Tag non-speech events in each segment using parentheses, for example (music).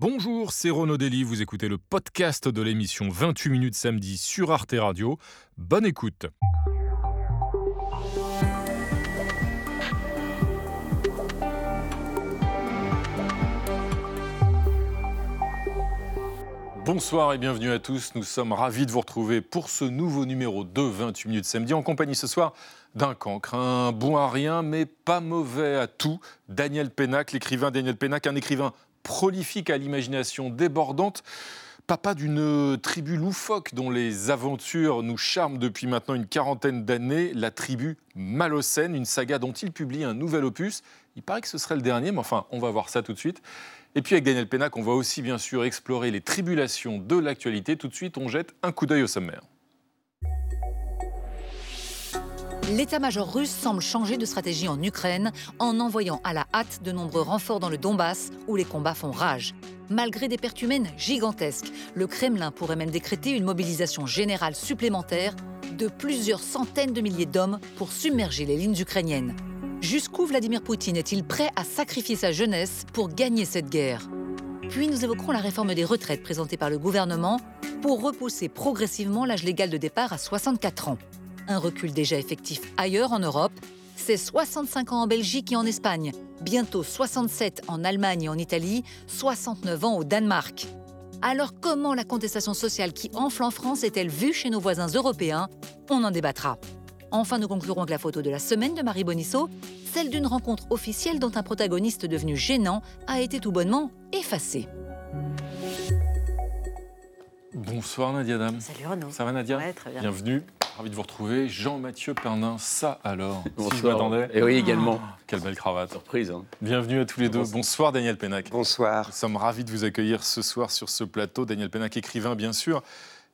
Bonjour, c'est Renaud Dely, vous écoutez le podcast de l'émission 28 minutes samedi sur Arte Radio. Bonne écoute. Bonsoir et bienvenue à tous. Nous sommes ravis de vous retrouver pour ce nouveau numéro de 28 minutes samedi en compagnie ce soir d'un cancre, un bon à rien mais pas mauvais à tout. Daniel Pénac, l'écrivain Daniel Pénac, un écrivain prolifique à l'imagination débordante, papa d'une tribu loufoque dont les aventures nous charment depuis maintenant une quarantaine d'années, la tribu Malocène, une saga dont il publie un nouvel opus. Il paraît que ce serait le dernier, mais enfin, on va voir ça tout de suite. Et puis avec Daniel Pénac, on va aussi bien sûr explorer les tribulations de l'actualité. Tout de suite, on jette un coup d'œil au sommaire. L'état-major russe semble changer de stratégie en Ukraine en envoyant à la hâte de nombreux renforts dans le Donbass où les combats font rage. Malgré des pertes humaines gigantesques, le Kremlin pourrait même décréter une mobilisation générale supplémentaire de plusieurs centaines de milliers d'hommes pour submerger les lignes ukrainiennes. Jusqu'où Vladimir Poutine est-il prêt à sacrifier sa jeunesse pour gagner cette guerre? Puis nous évoquerons la réforme des retraites présentée par le gouvernement pour repousser progressivement l'âge légal de départ à 64 ans un recul déjà effectif ailleurs en Europe. C'est 65 ans en Belgique et en Espagne, bientôt 67 en Allemagne et en Italie, 69 ans au Danemark. Alors comment la contestation sociale qui enfle en France est-elle vue chez nos voisins européens? On en débattra. Enfin, nous conclurons avec la photo de la semaine de Marie Bonisso, celle d'une rencontre officielle dont un protagoniste devenu gênant a été tout bonnement effacé. Bonsoir Nadia Dam. Salut Renaud. Ça va Nadia? Très bien. Bienvenue. Ravi de vous retrouver. Jean-Mathieu Pernin, ça alors Bonsoir. Si je m'attendais. Et oui, également. Ah, quelle belle cravate. Surprise. Hein. Bienvenue à tous les deux. Bonsoir. Bonsoir Daniel Pénac. Bonsoir. Nous sommes ravis de vous accueillir ce soir sur ce plateau. Daniel Pénac, écrivain bien sûr,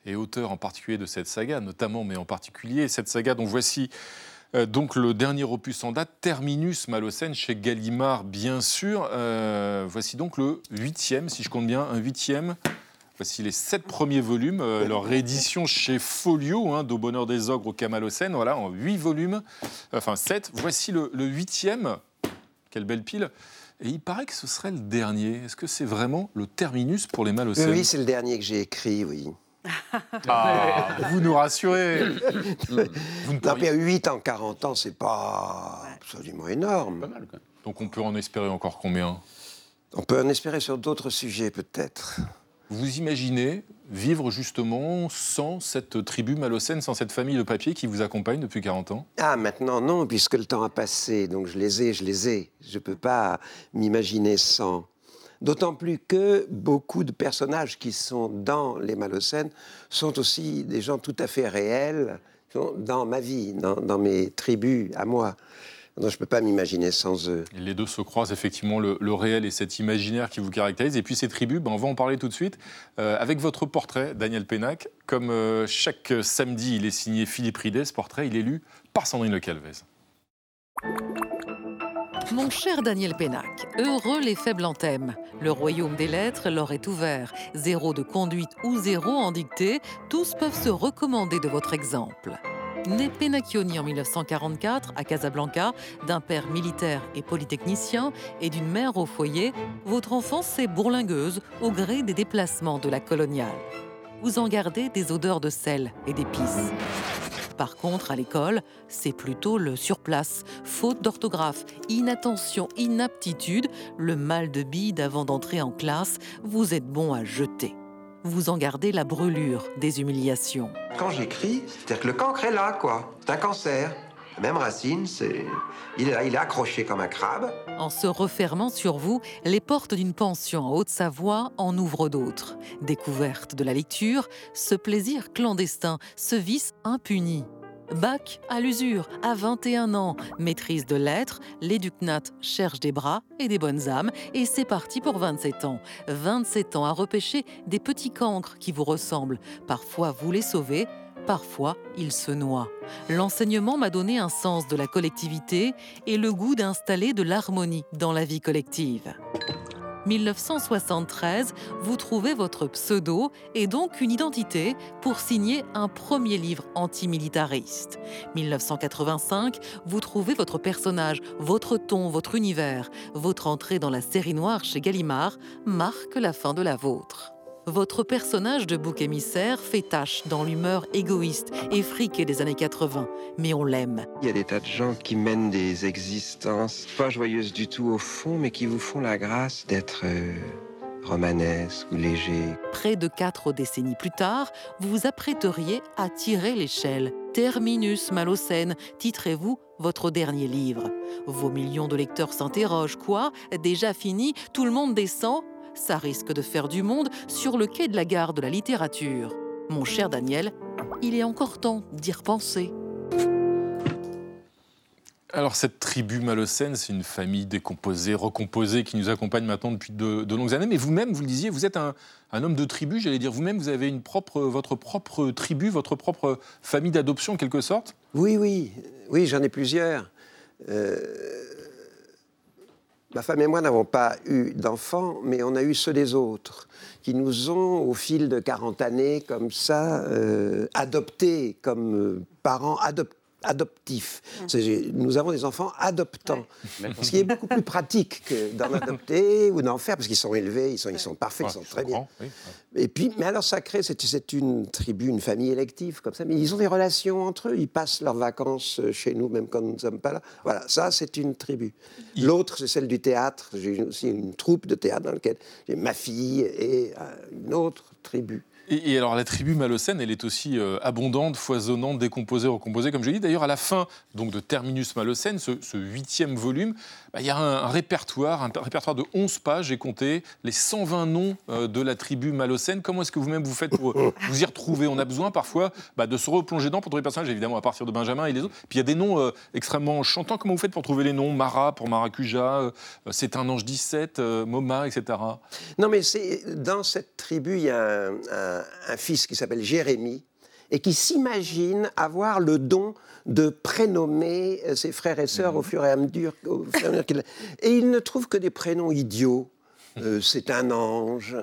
et auteur en particulier de cette saga, notamment, mais en particulier cette saga dont voici euh, donc le dernier opus en date, Terminus Malocène, chez Gallimard bien sûr. Euh, voici donc le huitième, si je compte bien, un huitième. Voici les sept premiers volumes, euh, leur réédition chez Folio, hein, d'Au bonheur des ogres au Camalocène, voilà, en huit volumes, enfin sept. Voici le, le huitième, quelle belle pile. Et il paraît que ce serait le dernier. Est-ce que c'est vraiment le terminus pour les Malocènes oui, c'est le dernier que j'ai écrit, oui. (laughs) Ah, Vous nous rassurez. vous ne Non, pourriez- puis 8 en 40 ans, c'est pas absolument énorme. Pas mal, quoi. Donc on peut en espérer encore combien? On peut en espérer sur d'autres sujets, peut-être. Vous imaginez vivre justement sans cette tribu malocène, sans cette famille de papier qui vous accompagne depuis 40 ans? Ah, maintenant, non, puisque le temps a passé, donc je les ai, je les ai. Je ne peux pas m'imaginer sans. D'autant plus que beaucoup de personnages qui sont dans les Malocènes sont aussi des gens tout à fait réels dans ma vie, dans mes tribus, à moi. Je ne peux pas m'imaginer sans eux. Et Les deux se croisent effectivement, le, le réel et cet imaginaire qui vous caractérise. Et puis ces tribus, ben, on va en parler tout de suite euh, avec votre portrait, Daniel Pénac. Comme euh, chaque samedi, il est signé Philippe Ridet, ce portrait, il est lu par Sandrine Le Calvez. Mon cher Daniel Pénac, heureux les faibles en thème. Le royaume des lettres leur est ouvert. Zéro de conduite ou zéro en dictée, tous peuvent se recommander de votre exemple. Né Pénachioni en 1944 à Casablanca, d'un père militaire et polytechnicien et d'une mère au foyer, votre enfance est bourlingueuse au gré des déplacements de la coloniale. Vous en gardez des odeurs de sel et d'épices. Par contre, à l'école, c'est plutôt le surplace, faute d'orthographe, inattention, inaptitude, le mal de bide avant d'entrer en classe, vous êtes bon à jeter. Vous en gardez la brûlure des humiliations. Quand j'écris, c'est-à-dire que le cancre est là, quoi. C'est un cancer. La même racine, c'est. Il est là, il est accroché comme un crabe. En se refermant sur vous, les portes d'une pension en Haute-Savoie en ouvrent d'autres. Découverte de la lecture, ce plaisir clandestin, ce vice impuni. Bac à l'usure, à 21 ans, maîtrise de lettres, l'éducnat cherche des bras et des bonnes âmes, et c'est parti pour 27 ans. 27 ans à repêcher des petits cancres qui vous ressemblent. Parfois vous les sauvez, parfois ils se noient. L'enseignement m'a donné un sens de la collectivité et le goût d'installer de l'harmonie dans la vie collective. 1973, vous trouvez votre pseudo et donc une identité pour signer un premier livre antimilitariste. 1985, vous trouvez votre personnage, votre ton, votre univers. Votre entrée dans la série noire chez Gallimard marque la fin de la vôtre. Votre personnage de bouc émissaire fait tâche dans l'humeur égoïste et friquée des années 80, mais on l'aime. Il y a des tas de gens qui mènent des existences pas joyeuses du tout au fond, mais qui vous font la grâce d'être euh, romanesque ou léger. Près de quatre décennies plus tard, vous vous apprêteriez à tirer l'échelle. Terminus Malocène, titrez-vous votre dernier livre. Vos millions de lecteurs s'interrogent. Quoi? Déjà fini? Tout le monde descend? Ça risque de faire du monde sur le quai de la gare de la littérature. Mon cher Daniel, il est encore temps d'y repenser. Alors cette tribu malocène, c'est une famille décomposée, recomposée, qui nous accompagne maintenant depuis de, longues années. Mais vous-même, vous le disiez, vous êtes un, homme de tribu, j'allais dire. Vous-même, vous avez une propre, votre propre tribu, votre propre famille d'adoption, en quelque sorte? Oui, oui. Oui, j'en ai plusieurs. Euh, Ma femme et moi n'avons pas eu d'enfants, mais on a eu ceux des autres, qui nous ont, au fil de 40 années, comme ça, euh, adoptés comme euh, parents adoptés adoptif. Nous avons des enfants adoptants, ce qui est beaucoup plus pratique que d'en adopter ou d'en faire, parce qu'ils sont élevés, ils sont, ils sont parfaits, ils sont très bien. Et puis, mais alors ça crée, c'est une tribu, une famille élective comme ça, mais ils ont des relations entre eux, ils passent leurs vacances chez nous, même quand nous ne sommes pas là. Voilà, ça c'est une tribu. L'autre, c'est celle du théâtre. J'ai aussi une troupe de théâtre dans laquelle j'ai ma fille et euh, une autre tribu. Et, alors la tribu malocène, elle est aussi euh, abondante, foisonnante, décomposée, recomposée, comme je l'ai dit. D'ailleurs, à la fin donc, de Terminus Malocène, ce, huitième volume, bah, il y a un, répertoire, un répertoire de 11 pages, j'ai compté, les 120 noms euh, de la tribu malocène. Comment est-ce que vous-même vous faites pour euh, (laughs) vous y retrouver? On a besoin parfois bah, de se replonger dedans pour trouver les personnages, évidemment, à partir de Benjamin et les autres. Puis il y a des noms extrêmement chantants. Comment vous faites pour trouver les noms? Mara pour Maracuja, C'est un ange 17, Moma, etc. Non, mais dans cette tribu, il y a un un, fils qui s'appelle Jérémie et qui s'imagine avoir le don de prénommer euh, ses frères et sœurs au fur et à mesure, qu'il... et il ne trouve que des prénoms idiots. Euh, c'est un ange,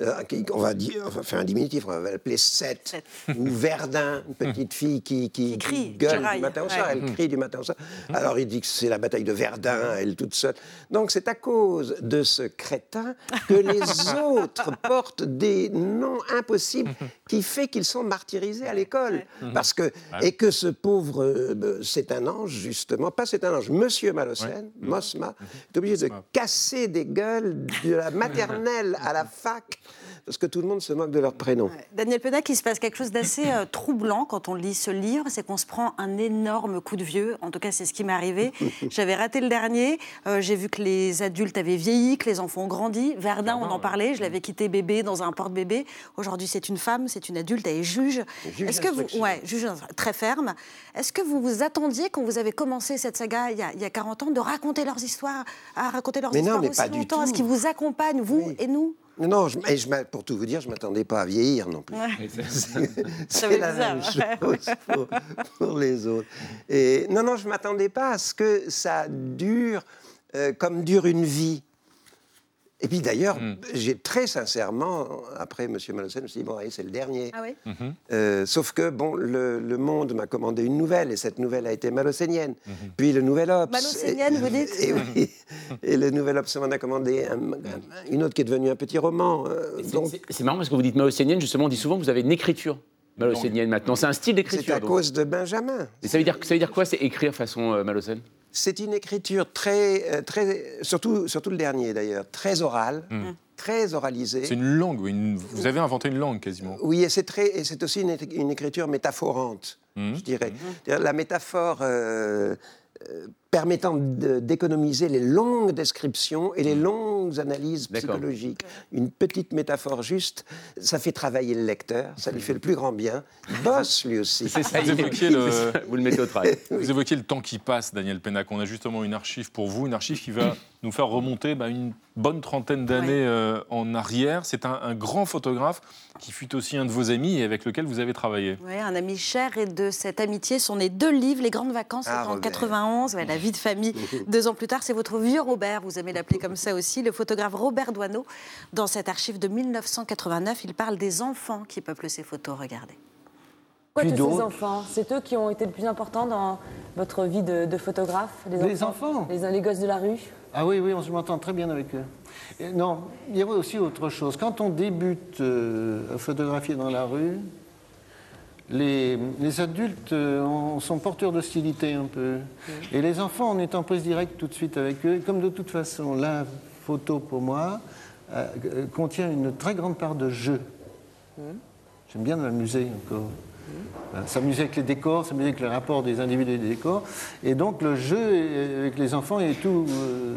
euh, on va dire, on va faire un diminutif, on va l'appeler Seth, ou Verdun, une petite fille qui, qui, crie, gueule du matin au soir, elle crie du matin au soir. Alors il dit que c'est la bataille de Verdun, elle toute seule. Donc c'est à cause de ce crétin que les (laughs) autres portent des noms impossibles qui fait qu'ils sont martyrisés à l'école. Parce que, et que ce pauvre, euh, c'est un ange, justement, pas c'est un ange, Monsieur Malocène, Mosma, est obligé de casser des gueules de la maternelle à la fac parce que tout le monde se moque de leur prénom. Daniel Penac, il se passe quelque chose d'assez euh, troublant quand on lit ce livre, c'est qu'on se prend un énorme coup de vieux. En tout cas, c'est ce qui m'est arrivé. (laughs) J'avais raté le dernier. Euh, j'ai vu que les adultes avaient vieilli, que les enfants ont grandi. Verdun, on en parlait. Je l'avais quitté bébé dans un porte-bébé. Aujourd'hui, c'est une femme, c'est une adulte, elle est juge. Est-ce que vous, ouais, juge très ferme. Est-ce que vous vous attendiez quand vous avez commencé cette saga il y a, il y a 40 ans de raconter leurs histoires, à raconter leurs mais histoires non, mais aussi pas longtemps? Du Est-ce qu'ils vous accompagnent, vous et nous? Non, je, pour tout vous dire, je ne m'attendais pas à vieillir non plus. (laughs) C'est la même chose pour, les autres. Et, non, non, je ne m'attendais pas à ce que ça dure euh, comme dure une vie. Et puis d'ailleurs, hmm. j'ai très sincèrement, après M. Malocène, je me suis dit, bon, c'est le dernier. Ah oui mhm. euh, sauf que, bon, le, Monde m'a commandé une nouvelle, et cette nouvelle a été malocénienne. Mhm. Puis le Nouvel Obs. Malocénienne, vous dites et, oui, (laughs) et le Nouvel Obs m'en a commandé une autre qui est devenue un petit roman. Euh, c'est marrant parce que vous dites malocénienne, justement, on dit souvent que vous avez une écriture malocénienne maintenant. C'est un style d'écriture. C'est à cause de Benjamin. Et ça veut dire, ça veut dire quoi, c'est écrire façon euh, malocène c'est une écriture très, euh, très surtout, surtout le dernier d'ailleurs, très orale. Hmm. Très oralisée. C'est une langue, vous avez inventé une langue quasiment. Oui, et c'est, très, et c'est aussi une, écriture métaphorante, hmm. je dirais. Hmm. La métaphore euh, euh, permettant d'économiser les longues descriptions et les mmh. longues analyses psychologiques. Une petite métaphore juste, ça fait travailler le lecteur, ça lui fait le plus grand bien. Il bosse lui aussi. C'est ça, vous, évoquiez le... (laughs) vous le mettez au travail. (laughs) Vous évoquiez le temps qui passe, Daniel Pénac. On a justement une archive pour vous, une archive qui va (coughs) nous faire remonter bah, une bonne trentaine d'années euh, en arrière. C'est un, grand photographe qui fut aussi un de vos amis et avec lequel vous avez travaillé. Oui, un ami cher et de cette amitié sont nés deux livres, Les Grandes Vacances, ah, en 91, la vie de famille. (laughs) Deux ans plus tard, c'est votre vieux Robert, vous aimez l'appeler comme ça aussi, le photographe Robert Doisneau. Dans cette archive de 1989, il parle des enfants qui peuplent ces photos. Regardez. Pourquoi Puis tous ces enfants? C'est eux qui ont été le plus importants dans votre vie de, de photographe Les enfants les, les gosses de la rue? Ah oui, oui, on se m'entend très bien avec eux. Et non, il y avait aussi autre chose. Quand on débute euh, à photographier dans la rue, les, les adultes euh, en- sont porteurs d'hostilité un peu. Et les enfants, on est en prise directe tout de suite avec eux. Et comme de toute façon, la photo, pour moi, euh, euh, contient une très grande part de jeu. J'aime bien m'amuser encore. S'amuser avec les décors, s'amuser avec le rapport des individus et des décors. Et donc le jeu avec les enfants est tout. euh,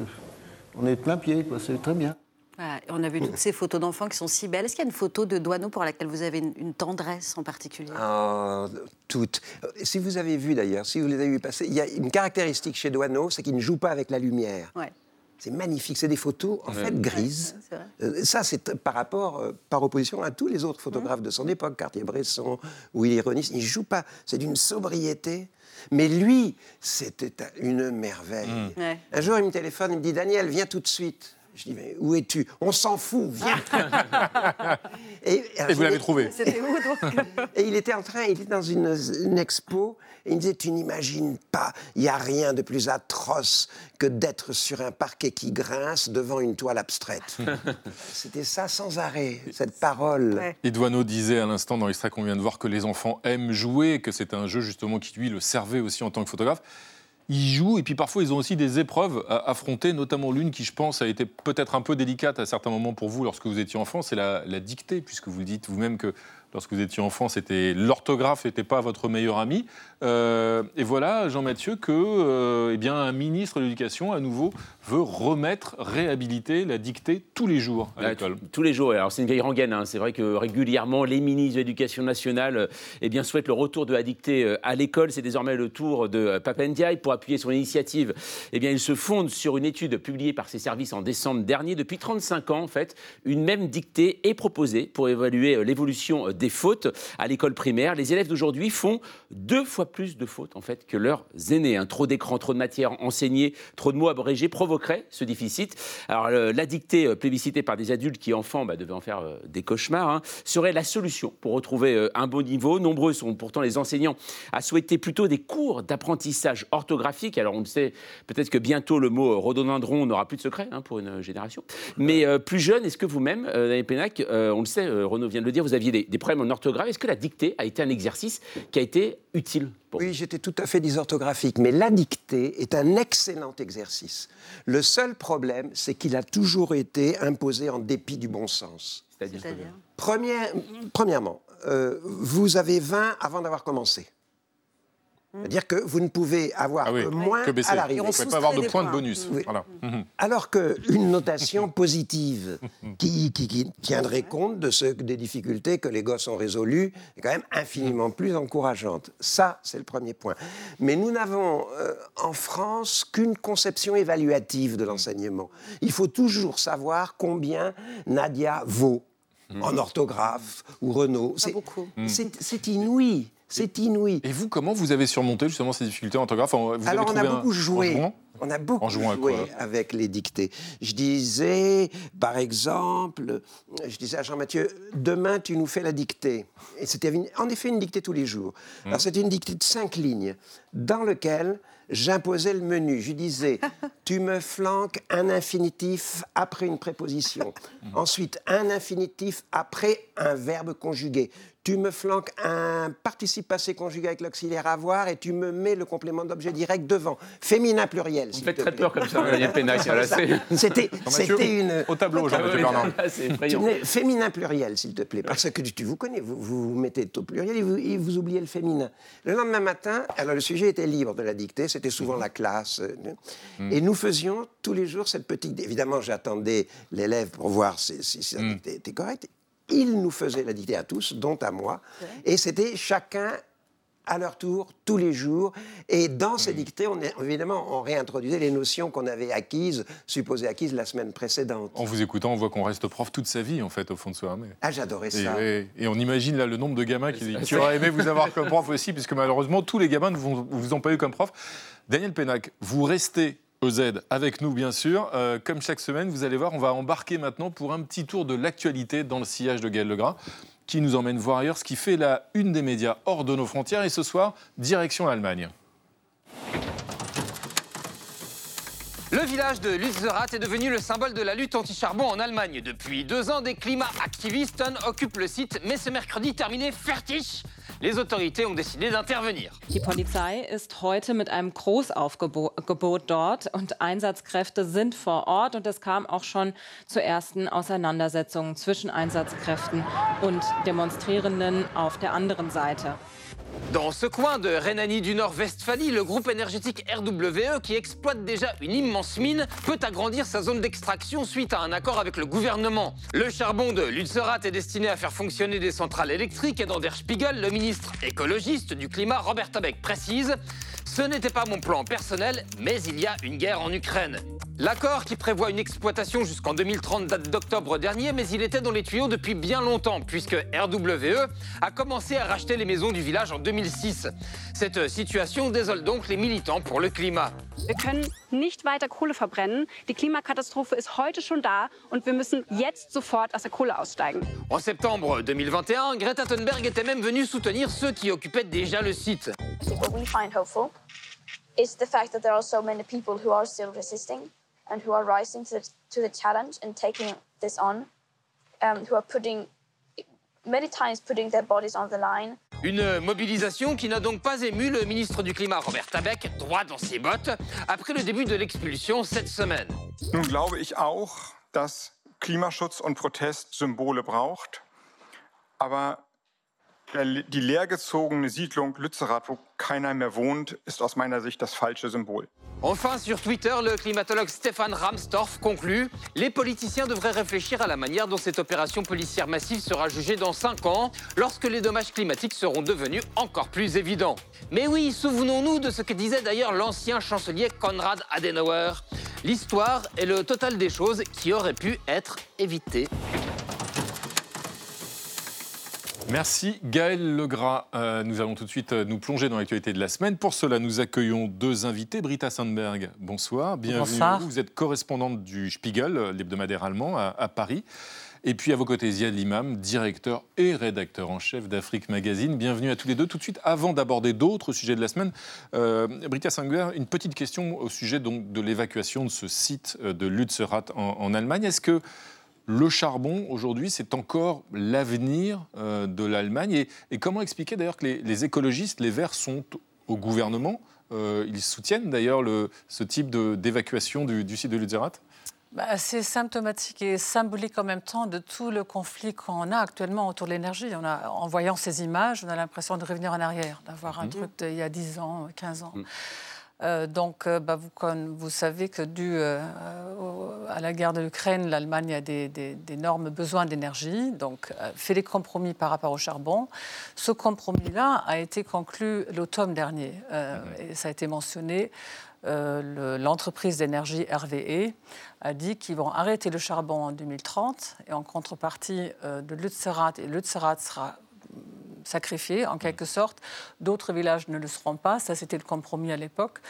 on est plein pied, quoi. C'est très bien. Voilà, on a vu toutes ces photos d'enfants qui sont si belles. Est-ce qu'il y a une photo de Doisneau pour laquelle vous avez une, une tendresse en particulier? Oh, toutes. Euh, Si vous avez vu d'ailleurs, si vous les avez vu passer, il y a une caractéristique chez Doisneau, c'est qu'il ne joue pas avec la lumière. Ouais. C'est magnifique, c'est des photos en fait grises. c'est vrai. Euh, Ça, c'est par rapport, euh, par opposition à tous les autres photographes de son époque, Cartier-Bresson, Willy Ronis. Il ne joue pas, c'est d'une sobriété. Mais lui, c'était un- une merveille. Ouais. Un jour, il me téléphone, il me dit Daniel, viens tout de suite. Je dis mais où es-tu? On s'en fout, viens. (laughs) et, alors, Et je vous l'avez trouvé. C'était où donc? (laughs) Et il était en train, il était dans une, une expo, et il me disait, tu n'imagines pas, il n'y a rien de plus atroce que d'être sur un parquet qui grince devant une toile abstraite. (laughs) C'était ça sans arrêt, cette parole. Ouais. Et Douaneau disait à l'instant dans l'extrait qu'on vient de voir que les enfants aiment jouer, que c'est un jeu justement qui lui le servait aussi en tant que photographe. Ils jouent et puis parfois ils ont aussi des épreuves à affronter, notamment l'une qui je pense a été peut-être un peu délicate à certains moments pour vous lorsque vous étiez enfant, c'est la, dictée, puisque vous dites vous-même que lorsque vous étiez enfant, c'était l'orthographe n'était pas votre meilleur ami. Euh, et voilà, Jean-Mathieu, que euh, eh bien, un ministre de l'Éducation, à nouveau, veut remettre, réhabiliter la dictée tous les jours à Ouais, l'école. tous les jours. Alors c'est une vieille rengaine. hein. C'est vrai que régulièrement, les ministres de l'Éducation nationale euh, eh bien, souhaitent le retour de la dictée euh, à l'école. C'est désormais le tour de euh, Papendiaï. Pour appuyer son initiative, eh bien, il se fonde sur une étude publiée par ses services en décembre dernier. Depuis 35 ans, en fait, une même dictée est proposée pour évaluer l'évolution des fautes à l'école primaire. Les élèves d'aujourd'hui font deux fois plus de fautes en fait que leurs aînés. Un trop d'écran, trop de matière enseignée, trop de mots abrégés provoquerait ce déficit. Alors la dictée euh, plébiscitée par des adultes qui enfants bah, devaient en faire euh, des cauchemars hein, serait la solution pour retrouver euh, un bon niveau. Nombreux sont pourtant les enseignants à souhaiter plutôt des cours d'apprentissage orthographique. Alors on le sait, peut-être que bientôt le mot rhododendron n'aura plus de secret hein, pour une génération. Mais plus jeune, est-ce que vous-même, Daniel Pénac, on le sait, Renaud vient de le dire, vous aviez des problèmes en orthographe. Est-ce que la dictée a été un exercice qui a été utile? Pour Oui, j'étais tout à fait dysorthographique, mais la dictée est un excellent exercice. Le seul problème, c'est qu'il a toujours été imposé en dépit du bon sens. C'est-à-dire C'est-à-dire Première- premièrement, euh, vous avez 20 avant d'avoir commencé. C'est-à-dire que vous ne pouvez avoir Ah oui, que moins que baisser. à Vous l'arrivée. ne on pouvez pas avoir de points de bonus. Oui. Voilà. Mhm. Alors qu'une notation (laughs) positive qui, qui- qui tiendrait compte de ce, des difficultés que les gosses ont résolues est quand même infiniment plus encourageante. Ça, c'est le premier point. Mais nous n'avons euh, en France qu'une conception évaluative de l'enseignement. Il faut toujours savoir combien Nadia vaut en orthographe ou Renault. C'est beaucoup. c'est- c'est inouï. C'est inouï. Et vous, comment vous avez surmonté justement ces difficultés en orthographe Vous avez Alors on a un- beaucoup en joué. On a beaucoup joué avec les dictées. Je disais, par exemple, je disais à Jean-Mathieu, demain tu nous fais la dictée. Et c'était en effet une dictée tous les jours. Mmh. Alors c'était une dictée de cinq lignes, dans lequel j'imposais le menu. Je disais, (laughs) tu me flanques un infinitif après une préposition. Mmh. Ensuite, un infinitif après un verbe conjugué. Tu me flanques un participe passé conjugué avec l'auxiliaire avoir et tu me mets le complément d'objet direct devant. Féminin pluriel. Vous faites te très plaît. peur comme ça, (laughs) Daniel Pénac. C'était, une. Au tableau, Jean-Mathieu Bernard. Effrayant. Mais Féminin pluriel, s'il te plaît, parce que tu vous connais, vous, vous vous mettez au pluriel et vous, et vous oubliez le féminin. Le lendemain matin, alors le sujet était libre de la dictée, c'était souvent la classe, euh, et nous faisions tous les jours cette petite. Évidemment, j'attendais l'élève pour voir si, si, dictée était correcte. Il nous faisait la dictée à tous, dont à moi, et c'était chacun à leur tour, tous les jours. Et dans ces dictées, on est, évidemment, on réintroduisait les notions qu'on avait acquises, supposées acquises la semaine précédente. En vous écoutant, on voit qu'on reste prof toute sa vie, en fait, au fond de soi. Mais... Ah, j'adorais Et, ça. et- et on imagine là le nombre de gamins qui, qui auraient aimé vous avoir (laughs) comme prof aussi, puisque malheureusement, tous les gamins ne vous, vous ont pas eu comme prof. Daniel Pénac, vous restez EZ avec nous, bien sûr. Euh, comme chaque semaine, vous allez voir, on va embarquer maintenant pour un petit tour de l'actualité dans le sillage de Gaël Legras, qui nous emmène voir ailleurs ce qui fait la une des médias hors de nos frontières. Et ce soir, direction l'Allemagne. Le village de Lützerath est devenu le symbole de la lutte anti-charbon en Allemagne. Depuis deux ans, des climat-activistes occupent le site, mais ce mercredi terminé fertig. Les autorités ont décidé d'intervenir. Die Polizei ist heute mit einem Großaufgebot dort und Einsatzkräfte sind vor Ort und es kam auch schon zu ersten Auseinandersetzungen zwischen Einsatzkräften und Demonstrierenden auf der anderen Seite. Dans ce coin de Rhénanie du Nord-Westphalie, le groupe énergétique RWE, qui exploite déjà une immense mine, peut agrandir sa zone d'extraction suite à un accord avec le gouvernement. Le charbon de Lützerath est destiné à faire fonctionner des centrales électriques et dans Der Spiegel, le ministre écologiste du climat Robert Habeck précise ce n'était pas mon plan personnel, mais il y a une guerre en Ukraine. L'accord qui prévoit une exploitation jusqu'en 2030 date d'octobre dernier, mais il était dans les tuyaux depuis bien longtemps, puisque RWE a commencé à racheter les maisons du village en 2006. Cette situation désole donc les militants pour le climat. Wir können nicht weiter Kohle verbrennen. Die Klimakatastrophe ist heute schon da und wir müssen jetzt sofort aus der Kohle aussteigen. En septembre 2021, Greta Thunberg était même venue soutenir ceux qui occupaient déjà le site. What we find hopeful is the fact that there are so many people who are still resisting and who are rising to the, to the challenge and taking this on, um, who are putting, many times putting their bodies on the line. Une mobilisation qui n'a donc pas ému le ministre du Climat Robert Habeck, droit dans ses bottes, après le début de l'expulsion cette semaine. Nun glaube ich auch, dass Klimaschutz und Protest Symbole braucht. Aber die leergezogene Siedlung Lützerath, wo keiner mehr wohnt, ist aus meiner Sicht das falsche Symbol. Enfin, sur Twitter, le climatologue Stéphane Ramstorff conclut Les politiciens devraient réfléchir à la manière dont cette opération policière massive sera jugée dans 5 ans, lorsque les dommages climatiques seront devenus encore plus évidents. Mais oui, souvenons-nous de ce que disait d'ailleurs l'ancien chancelier Konrad Adenauer L'histoire est le total des choses qui auraient pu être évitées. Merci Gaël Legras. Euh, nous allons tout de suite euh, nous plonger dans l'actualité de la semaine. Pour cela, nous accueillons deux invités. Britta Sandberg, bonsoir. Bienvenue. Bonsoir. vous. Êtes correspondante du Spiegel, euh, l'hebdomadaire allemand, à, à Paris. Et puis à vos côtés, Ziad Limam, directeur et rédacteur en chef d'Afrique Magazine. Bienvenue à tous les deux. Tout de suite, avant d'aborder d'autres sujets de la semaine, euh, Britta Sandberg, une petite question au sujet donc, de l'évacuation de ce site de Lützerath en, en Allemagne. Est-ce que le charbon, aujourd'hui, c'est encore l'avenir euh, de l'Allemagne. Et, et comment expliquer d'ailleurs que les, les écologistes, les Verts, sont au gouvernement Euh, Ils soutiennent d'ailleurs le- ce type d'évacuation du, du site de Lützerath? Bah, c'est symptomatique et symbolique en même temps de tout le conflit qu'on a actuellement autour de l'énergie. On a, en voyant ces images, on a l'impression de revenir en arrière, d'avoir un Mhm. truc d'il y a 10 ans, 15 ans. Mhm. Euh, donc, euh, bah, vous, savez que dû euh, à la guerre de l'Ukraine, l'Allemagne a des- des- d'énormes besoins d'énergie, donc euh, fait des compromis par rapport au charbon. Ce compromis-là a été conclu l'automne dernier, et ça a été mentionné. Le- L'entreprise d'énergie RWE a dit qu'ils vont arrêter le charbon en 2030 et en contrepartie de Lützerath, et sera sacrifié en quelque sorte. D'autres villages ne le seront pas. Ça, c'était le compromis à l'époque.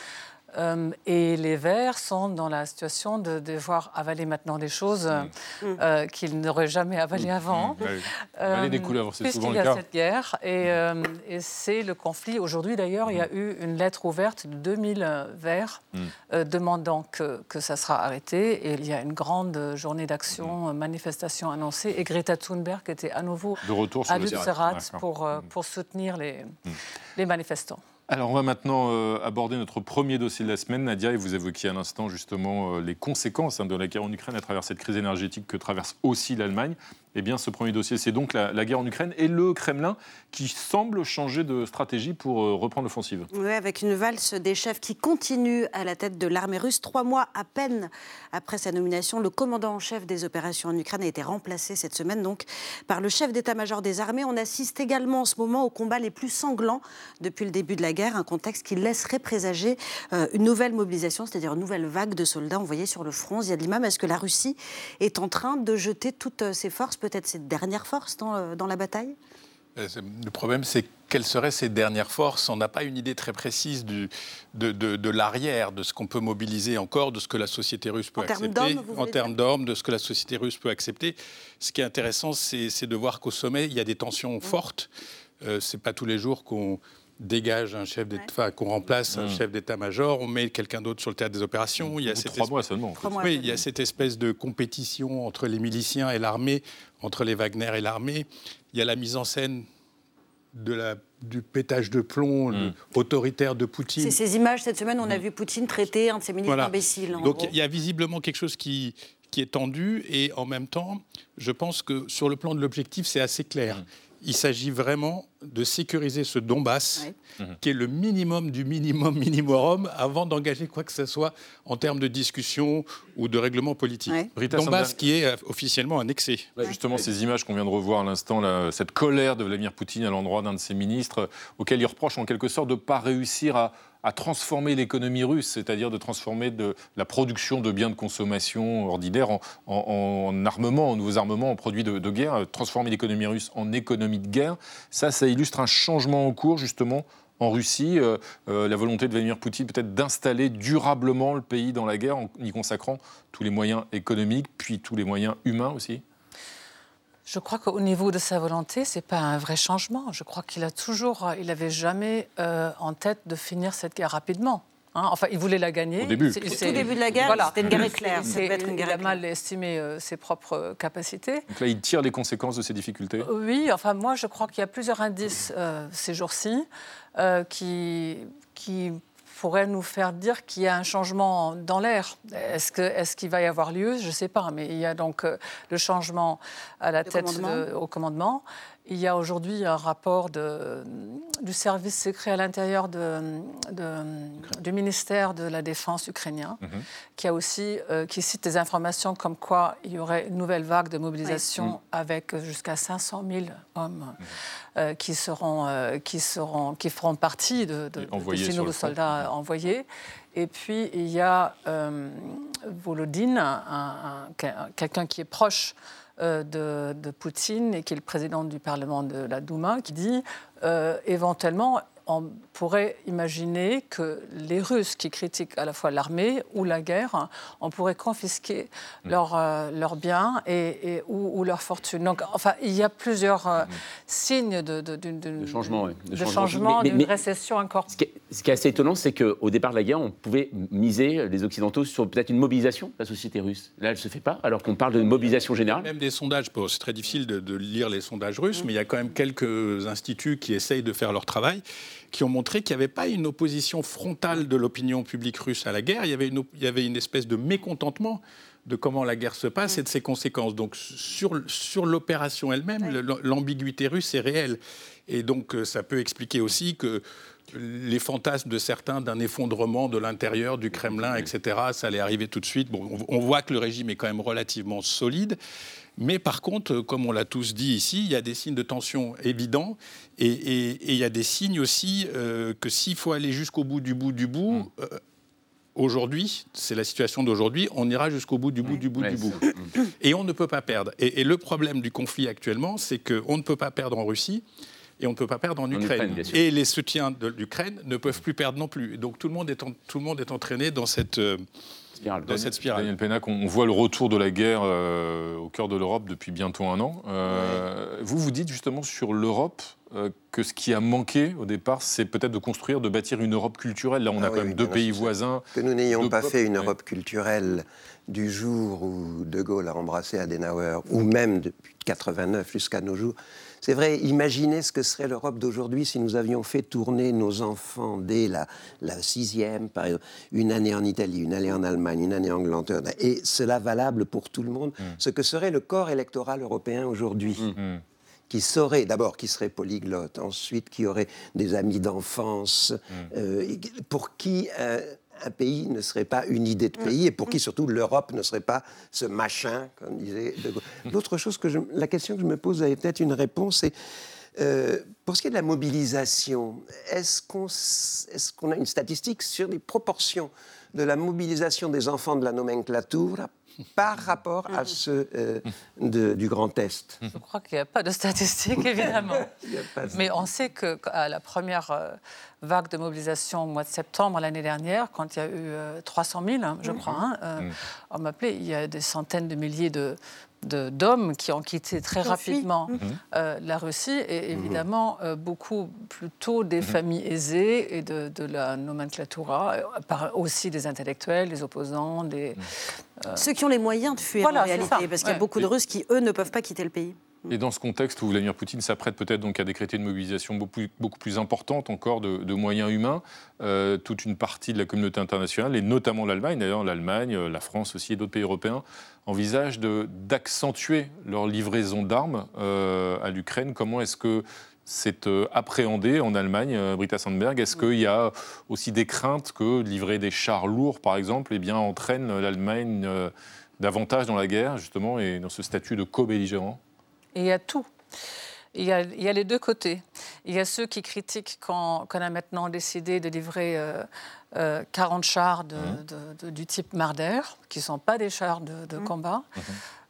Euh, et les Verts sont dans la situation de devoir avaler maintenant des choses euh, euh, qu'ils n'auraient jamais avalées avant. Mmh. Avaler des couleuvres, c'est souvent y a cette guerre. Et, euh, et c'est le conflit. Aujourd'hui, d'ailleurs, il y a eu une lettre ouverte de 2000 Verts Mmh. euh, demandant que, que ça sera arrêté. Et il y a une grande journée d'action, manifestation annoncée. Et Greta Thunberg était à nouveau De retour sur à D'accord. pour, euh, pour soutenir les, les manifestants. Alors, on va maintenant euh, aborder notre premier dossier de la semaine. Nadia, et vous évoquiez à l'instant justement euh, les conséquences hein, de la guerre en Ukraine à travers cette crise énergétique que traverse aussi l'Allemagne. Eh bien, ce premier dossier, c'est donc la, la, guerre en Ukraine et le Kremlin qui semble changer de stratégie pour euh, reprendre l'offensive. Oui, avec une valse des chefs qui continue à la tête de l'armée russe. Trois mois à peine après sa nomination, le commandant en chef des opérations en Ukraine a été remplacé cette semaine donc par le chef d'état-major des armées. On assiste également en ce moment aux combats les plus sanglants depuis le début de la guerre, un contexte qui laisserait présager euh, une nouvelle mobilisation, c'est-à-dire une nouvelle vague de soldats envoyés sur le front. Ziad Imam, est-ce que la Russie est en train de jeter toutes euh, ses forces peut-être cette dernière force dans, euh, dans la bataille? Le problème, c'est quelles seraient ces dernières forces? On n'a pas une idée très précise du, de, de, de l'arrière, de ce qu'on peut mobiliser encore, de ce que la société russe peut en accepter, en termes d'hommes, de ce que la société russe peut accepter. Ce qui est intéressant, c'est de voir qu'au sommet, il y a des tensions fortes. Euh, c'est pas tous les jours qu'on dégage un chef d'état, qu'on remplace un Mmh. chef d'état-major, on met quelqu'un d'autre sur le théâtre des opérations. Il y a Ou cette trois mois seulement. en fait. Trois mois. oui, il y a cette espèce de compétition entre les miliciens et l'armée, entre les Wagner et l'armée. Il y a la mise en scène de la, du pétage de plomb le- autoritaire de Poutine. C'est ces images cette semaine, on a vu Poutine traiter un de ses ministres Voilà. imbéciles. Donc il y a visiblement quelque chose qui, qui est tendu et en même temps, je pense que sur le plan de l'objectif, c'est assez clair. Il s'agit vraiment de sécuriser ce Donbass, qui est le minimum du minimum (laughs) minimorum, avant d'engager quoi que ce soit en termes de discussion ou de règlement politique. Donbass qui est euh, officiellement annexé. Justement, ces images qu'on vient de revoir à l'instant, cette colère de Vladimir Poutine à l'endroit d'un de ses ministres, euh, auquel il reproche en quelque sorte de ne pas réussir à, à transformer l'économie russe, c'est-à-dire de transformer la production de biens de consommation ordinaires en, en- en armement, en nouveaux armements, en produits de, guerre, transformer l'économie russe en économie de guerre. Ça, ça illustre un changement en cours, justement, en Russie, euh, euh, la volonté de Vladimir Poutine peut-être d'installer durablement le pays dans la guerre en y consacrant tous les moyens économiques, puis tous les moyens humains aussi. Je crois qu'au niveau de sa volonté, c'est pas un vrai changement. Je crois qu'il a toujours, il n'avait jamais euh, en tête de finir cette guerre rapidement. Hein, enfin, il voulait la gagner. Au début. C'est- Au début de la guerre, c'était une guerre éclair. Ça C'est- devait être une guerre il a mal estimé euh, ses propres capacités. Donc là, il tire les conséquences de ces difficultés. Oui, enfin moi je crois qu'il y a plusieurs indices euh, ces jours-ci euh, qui, qui pourraient nous faire dire qu'il y a un changement dans l'air. Est-ce qu'il va y avoir lieu? Je ne sais pas, mais il y a donc euh, le changement à la Le tête commandement. de- au commandement. Il y a aujourd'hui un rapport de, du service secret à l'intérieur de, de- du ministère de la Défense ukrainien, Mhm. qui a aussi euh, qui cite des informations comme quoi il y aurait une nouvelle vague de mobilisation Mhm. avec jusqu'à 500 000 hommes euh, qui seront euh, qui seront qui feront partie de, ces nouveaux soldats envoyés. Et puis il y a euh, Volodine, un- un- un- quelqu'un qui est proche euh, de, de Poutine et qui est le président du Parlement de la Douma, qui dit euh, éventuellement pourrait imaginer que les Russes qui critiquent à la fois l'armée ou la guerre, on pourrait confisquer leurs euh, leurs biens et, et- ou, ou leurs fortunes. Donc, enfin, il y a plusieurs euh, signes de, de, d'une- d'une- De changement, oui. de changement, Mais- mais- d'une mais- récession encore. Ce qui, est, ce qui est assez étonnant, c'est qu'au départ de la guerre, on pouvait miser, les Occidentaux, sur peut-être une mobilisation de la société russe. Là, elle ne se fait pas, alors qu'on parle de mobilisation générale. Même des sondages, bon, c'est très difficile de, de lire les sondages russes, mais il y a quand même quelques instituts qui essayent de faire leur travail, qui ont montré qu'il n'y avait pas une opposition frontale de l'opinion publique russe à la guerre, il y avait une, op- il y avait une espèce de mécontentement de comment la guerre se passe et de ses conséquences. Donc sur, sur l'opération elle-même, le- l'ambiguïté russe est réelle. Et donc euh, ça peut expliquer aussi que les fantasmes de certains d'un effondrement de l'intérieur du Kremlin, etc., ça allait arriver tout de suite. Bon, on, on voit que le régime est quand même relativement solide. Mais par contre, euh, comme on l'a tous dit ici, il y a des signes de tension évidents et, et- et il y a des signes aussi euh, que s'il faut aller jusqu'au bout du bout du bout, euh, aujourd'hui, c'est la situation d'aujourd'hui, on ira jusqu'au bout du bout du bout Ouais, du bout. ça- Et on ne peut pas perdre. Et, et le problème du conflit actuellement, c'est qu'on ne peut pas perdre en Russie et on ne peut pas perdre en, Ukraine. Et les soutiens de l'Ukraine ne peuvent plus perdre non plus. Donc tout le monde est, en- tout le monde est entraîné dans cette, euh, dans cette spirale. Daniel Pénac, on on voit le retour de la guerre euh, au cœur de l'Europe depuis bientôt un an. Euh, Vous vous dites justement sur l'Europe, euh, que ce qui a manqué au départ, c'est peut-être de construire, de bâtir une Europe culturelle. Là, on a Ah quand même oui, deux pays voisins. Que nous n'ayons pas peuples, fait une. Europe culturelle du jour où De Gaulle a embrassé Adenauer, ou même depuis 89 jusqu'à nos jours. C'est vrai, imaginez ce que serait l'Europe d'aujourd'hui si nous avions fait tourner nos enfants dès la, la sixième, par exemple, une année en Italie, une année en Allemagne, une année en Angleterre, et cela valable pour tout le monde, Mm. ce que serait le corps électoral européen aujourd'hui qui saurait, d'abord, qui serait polyglotte, ensuite qui aurait des amis d'enfance, euh, pour qui euh, un pays ne serait pas une idée de pays et pour qui surtout l'Europe ne serait pas ce machin, comme disait De Gaulle. L'autre chose que la question que je me pose avait peut-être une réponse, c'est euh, pour ce qui est de la mobilisation, est-ce qu'on est-ce qu'on a une statistique sur les proportions de la mobilisation des enfants de la nomenclature par rapport à ceux euh, de- du Grand Est Je crois qu'il n'y a pas de statistiques, (laughs) évidemment. Mais on sait qu'à la première euh, vague de mobilisation au mois de septembre l'année dernière, quand il y a eu euh, 300 000, hein, je Mhm. crois, hein, euh, Mhm. on m'appelait, il y a des centaines de milliers de- d'hommes qui ont quitté très rapidement Mhm. euh, la Russie et évidemment euh, beaucoup plutôt des Mhm. familles aisées et de, de la nomenclatura, euh, par aussi des intellectuels, des opposants, des... euh, Ceux qui ont les moyens de fuir Voilà, en réalité, parce qu'il y a Ouais. beaucoup de Russes qui, eux, ne peuvent pas quitter le pays. Et dans ce contexte où Vladimir Poutine s'apprête peut-être donc à décréter une mobilisation beaucoup, plus importante encore de, moyens humains, euh, toute une partie de la communauté internationale, et notamment l'Allemagne, d'ailleurs l'Allemagne, euh, la France aussi et d'autres pays européens, envisagent d'accentuer leur livraison d'armes euh, à l'Ukraine. Comment est-ce que c'est appréhendé en Allemagne, Britta Sandberg? Est-ce qu'il y a aussi des craintes que livrer des chars lourds, par exemple, eh bien, entraîne l'Allemagne davantage dans la guerre, justement, et dans ce statut de co-belligérant? Et il y a tout. Il y a, il y a les deux côtés. Il y a ceux qui critiquent quand- qu'on a maintenant décidé de livrer euh, euh, 40 chars de- de- de- du type Marder, qui ne sont pas des chars de, de combat.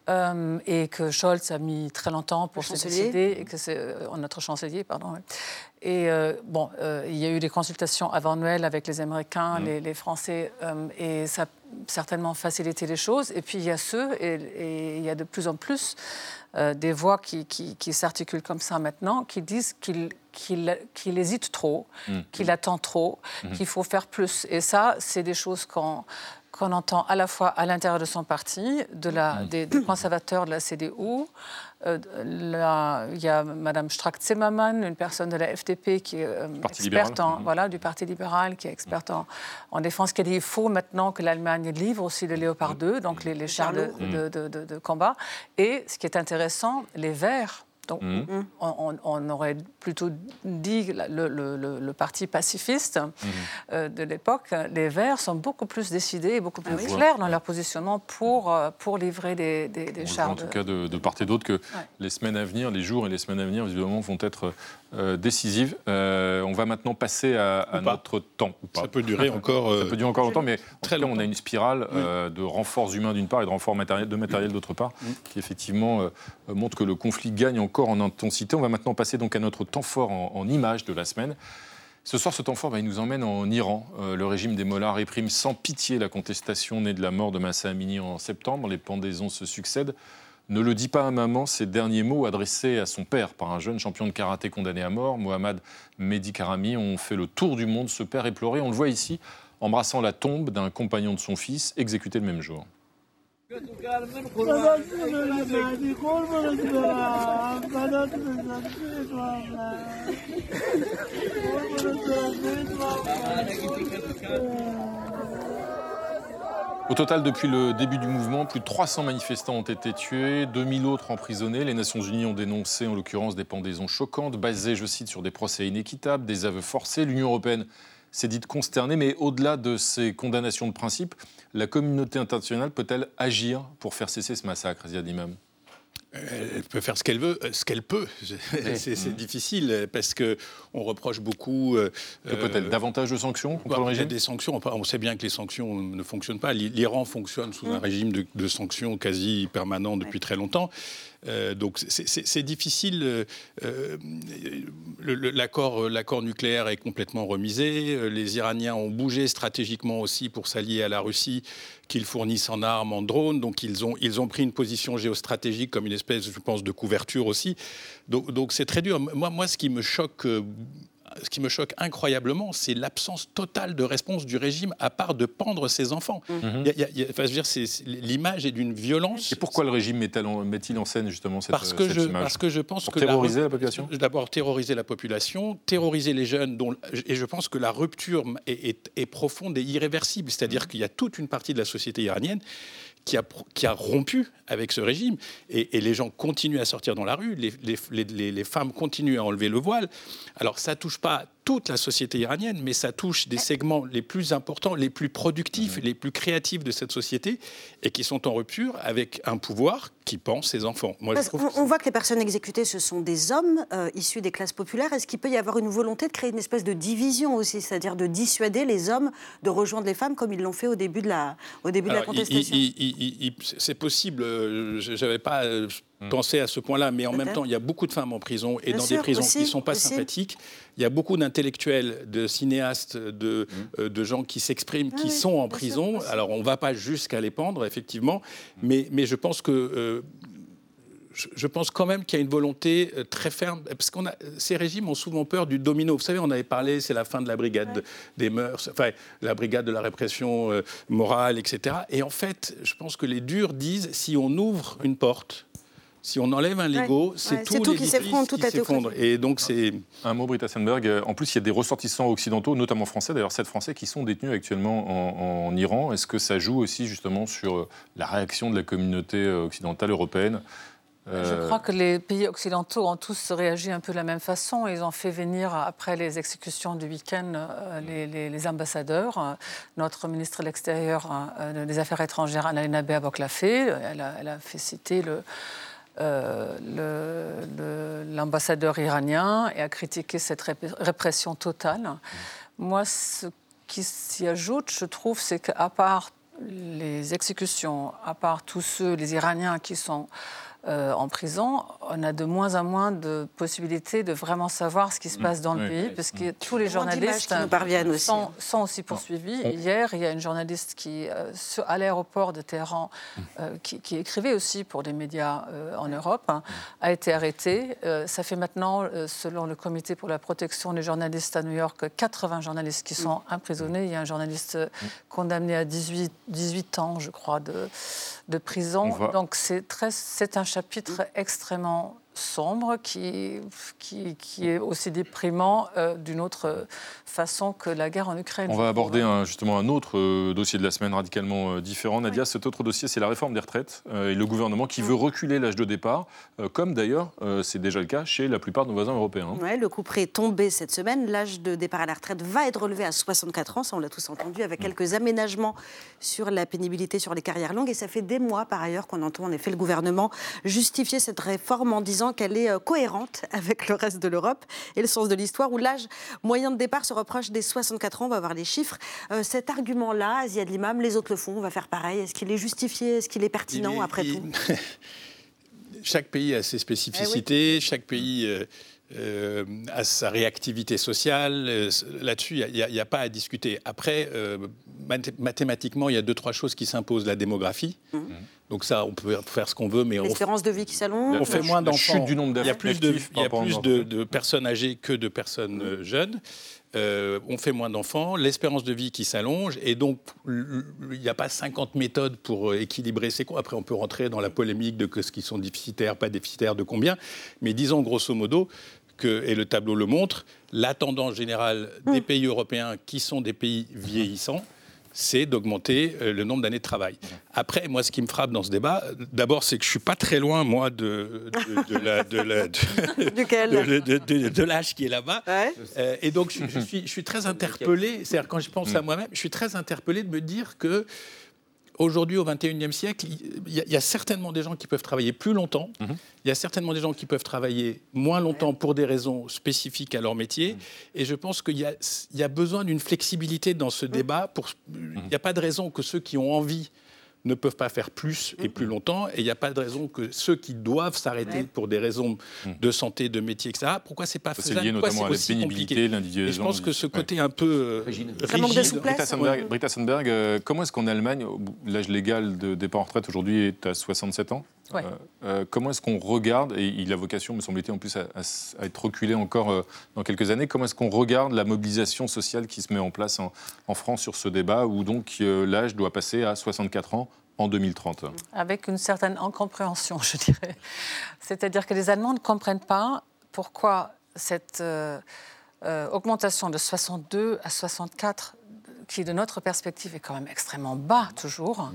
Euh, et que Scholz a mis très longtemps pour se décider, et que c'est euh, notre chancelier, pardon. ouais. Et euh, bon, euh, il y a eu des consultations avant Noël avec les Américains, les, les Français, euh, et ça certainement facilité les choses. Et puis il y a ceux, et, et il y a de plus en plus euh, des voix qui, qui- qui s'articulent comme ça maintenant, qui disent qu'il qu'il qu'il hésite trop, Mm. qu'il attend trop, Mhm. qu'il faut faire plus. Et ça, c'est des choses qu'on qu'on entend à la fois à l'intérieur de son parti, de la, des, des conservateurs de la CDU. Euh, il y a Mme Strack-Zimmermann, une personne de la FDP qui est euh, experte en, Mhm. voilà, du Parti libéral, qui est experte en, en défense, qui a dit qu'il faut maintenant que l'Allemagne livre aussi le Léopard 2, donc les, les chars de, de- de- de- de combat. Et ce qui est intéressant, les Verts. Donc, Mhm. on, aurait plutôt dit le, le- le- le parti pacifiste euh, de l'époque, les Verts sont beaucoup plus décidés et beaucoup plus Ah oui. clairs dans leur positionnement pour, euh, pour livrer des, des, chars. en tout de- cas de, de part et d'autre que les semaines à venir, les jours et les semaines à venir, visiblement, vont être euh, décisives. Euh, on va maintenant passer à, notre temps. (laughs) Ça peut durer encore, Ça euh, peut durer encore longtemps, mais très cas, on a une spirale euh, de renforts humains d'une part et de renforts matériels, de matériel d'autre part, qui effectivement euh, montre que le conflit gagne encore en intensité. On va maintenant passer donc à notre temps fort en, en images de la semaine. Ce soir, ce temps fort, bah, il nous emmène en Iran. Euh, le régime des mollahs réprime sans pitié la contestation née de la mort de Massa Amini en septembre. Les pendaisons se succèdent. Ne le dis pas à maman, ces derniers mots adressés à son père par un jeune champion de karaté condamné à mort, Mohamed Mehdi Karami, ont fait le tour du monde. Ce père éploré, on le voit ici, embrassant la tombe d'un compagnon de son fils, exécuté le même jour. (laughs) Au total, depuis le début du mouvement, plus de 300 manifestants ont été tués, 2000 autres emprisonnés. Les Nations Unies ont dénoncé en l'occurrence des pendaisons choquantes, basées, je cite, sur des procès inéquitables, des aveux forcés. L'Union européenne s'est dite consternée, mais au-delà de ces condamnations de principe, la communauté internationale peut-elle agir pour faire cesser ce massacre, Ziad Imam? Elle peut faire ce qu'elle veut, euh, ce qu'elle peut. (laughs) C'est c'est difficile parce que on reproche beaucoup. euh, peut-être davantage de sanctions contre bah, le régime des sanctions. On sait bien que les sanctions ne fonctionnent pas. L'I- L'Iran fonctionne sous un régime de, de sanctions quasi permanent depuis très longtemps. Euh, donc c'est difficile. Euh, euh, L'accord nucléaire est complètement remisé. Les Iraniens ont bougé stratégiquement aussi pour s'allier à la Russie, qu'ils fournissent en armes, en drones. Donc ils ont, ils ont pris une position géostratégique comme une espèce, je pense, de couverture aussi. Donc c'est très dire, Moi, moi, ce qui me choque ce qui me choque incroyablement, c'est l'absence totale de réponse du régime, à part de pendre ses enfants. l'image est d'une violence. Et pourquoi le régime met-il en scène justement cette, parce que je, image Parce que je pense Pour que terroriser la, population? D'abord terroriser la population, terroriser les jeunes, dont, et je pense que la rupture est, profonde et irréversible. C'est-à-dire mmh. qu'il y a toute une partie de la société iranienne qui a, rompu avec ce régime. Et, les gens continuent à sortir dans la rue, les, les, les, femmes continuent à enlever le voile. Alors ça touche pas toute la société iranienne, mais ça touche des segments les plus importants, les plus productifs, les plus créatifs de cette société, et qui sont en rupture avec un pouvoir qui pense ses enfants. Moi, on, voit que les personnes exécutées, ce sont des hommes euh, issus des classes populaires. Est-ce qu'il peut y avoir une volonté de créer une espèce de division aussi, c'est-à-dire de dissuader les hommes de rejoindre les femmes comme ils l'ont fait au début de la, au début de la contestation? C'est possible. Euh, je n'avais pas euh. Penser à ce point-là, mais en même temps, il y a beaucoup de femmes en prison et dans des prisons qui ne sont pas sympathiques. Il y a beaucoup d'intellectuels, de cinéastes, de, hmm. euh, de gens qui s'expriment, qui sont en prison. Alors, on ne va pas jusqu'à les pendre, effectivement, hmm. mais, mais je pense que. Euh, je, pense quand même qu'il y a une volonté euh, très ferme, parce que ces régimes ont souvent peur du domino. Vous savez, on avait parlé, c'est la fin de la brigade des mœurs, enfin, la brigade de la répression morale, etc. Et en fait, je pense que les durs disent, si on ouvre une porte, si on enlève un Lego, c'est tout, tout qui s'effondre, tout s'effondre. Et donc c'est un mot, Britta Sandberg. En plus, il y a des ressortissants occidentaux, notamment français, d'ailleurs sept Français qui sont détenus actuellement en, Iran. Est-ce que ça joue aussi justement sur euh, la réaction de la communauté euh, occidentale européenne? Je euh, crois que les pays occidentaux ont tous réagi un peu de la même façon. Ils ont fait venir, après les exécutions du week-end, les, ambassadeurs. Notre ministre de l'Extérieur des Affaires étrangères, Annalena Baerbock, l'a fait. Elle a, elle a fait citer le, l'ambassadeur iranien et a critiqué cette répression totale. Moi, ce qui s'y ajoute, je trouve, c'est qu'à part les exécutions, à part tous ceux, les Iraniens qui sont euh, en prison, on a de moins en moins de possibilités de vraiment savoir ce qui se passe dans le pays, parce que tous les journalistes sont, sont, aussi poursuivis. Hier, il y a une journaliste qui, euh, à l'aéroport de Téhéran, euh, qui, écrivait aussi pour des médias en Europe, hein, a été arrêtée. ça fait maintenant, selon le Comité pour la protection des journalistes à New York, 80 journalistes qui sont emprisonnés. Il y a un journaliste condamné à 18, 18 ans, je crois, de, de prison. Donc c'est un chapitre extrêmement sombre qui, qui, qui, est aussi déprimant euh, d'une autre façon que la guerre en Ukraine. On va aborder un, justement un autre euh, dossier de la semaine radicalement euh, différent. Nadia, cet autre dossier, c'est la réforme des retraites et le gouvernement qui veut reculer l'âge de départ, comme d'ailleurs c'est déjà le cas chez la plupart de nos voisins européens. Ouais, le coup près est tombé cette semaine. L'âge de départ à la retraite va être relevé à 64 ans, ça on l'a tous entendu, avec mm. quelques aménagements sur la pénibilité, sur les carrières longues. Et ça fait des mois par ailleurs qu'on entend en effet le gouvernement justifier cette réforme en disant qu'elle est euh, cohérente (laughs) avec le reste de l'Europe et le sens de l'histoire, où l'âge moyen de départ se reproche des 64 ans. On va voir les chiffres. Euh, cet argument-là, Ziad Limam, les autres le font, on va faire pareil. Est-ce qu'il est justifié? Est-ce qu'il est pertinent après tout? (laughs) Chaque pays a ses spécificités, eh chaque pays. Euh, a sa réactivité sociale. Là-dessus, il n'y a, pas à discuter. Après, mathématiquement, il y a deux, trois choses qui s'imposent. La démographie. Mmh. Donc ça, on peut faire ce qu'on veut, mais l'espérance de vie qui s'allonge. On fait moins d'enfants. Il y a plus de, il y a plus de, personnes âgées que de personnes euh, jeunes. Euh, on fait moins d'enfants, l'espérance de vie qui s'allonge, et donc il n'y a pas 50 méthodes pour euh, équilibrer ces comptes. Après, on peut rentrer dans la polémique de ce qui sont déficitaires, pas déficitaires, de combien, mais disons grosso modo que, et le tableau le montre, la tendance générale des mmh. pays européens qui sont des pays vieillissants, c'est d'augmenter euh, le nombre d'années de travail. Après, moi, ce qui me frappe dans ce débat, d'abord, c'est que je suis pas très loin, moi, de, de, l'âge qui est là-bas. Euh, et donc, je, suis, je suis très (laughs) interpellé, c'est-à-dire quand je pense à moi-même, je suis très interpellé de me dire que aujourd'hui, au XXIe siècle, il y, a certainement des gens qui peuvent travailler plus longtemps. Mhm. Il y a certainement des gens qui peuvent travailler moins longtemps pour des raisons spécifiques à leur métier. Mhm. Et je pense qu'il y, a besoin d'une flexibilité dans ce mhm. débat. Il n'y a pas de raison que ceux qui ont envie ne peuvent pas faire plus et plus longtemps. Et il n'y a pas de raison que ceux qui doivent s'arrêter pour des raisons de santé, de métier, etc., pourquoi c'est pas Ça, faisable? C'est lié Pourquoi notamment à c'est la pénibilité, l'individualisation. Je pense que ce Ouais. côté un peu euh, rigide. Britta Sandberg, Britta Sandberg, euh, comment est-ce qu'en Allemagne, l'âge légal de départ en retraite aujourd'hui est à 67 ans? Ouais. Euh, euh, comment est-ce qu'on regarde, et il a vocation, me semble-t-il, en plus à, être reculé encore euh, dans quelques années, comment est-ce qu'on regarde la mobilisation sociale qui se met en place en, en France sur ce débat, où donc euh, l'âge doit passer à 64 ans en 2030 avec une certaine incompréhension, je dirais. C'est-à-dire que les Allemands ne comprennent pas pourquoi cette augmentation de 62 à 64, qui de notre perspective est quand même extrêmement bas toujours,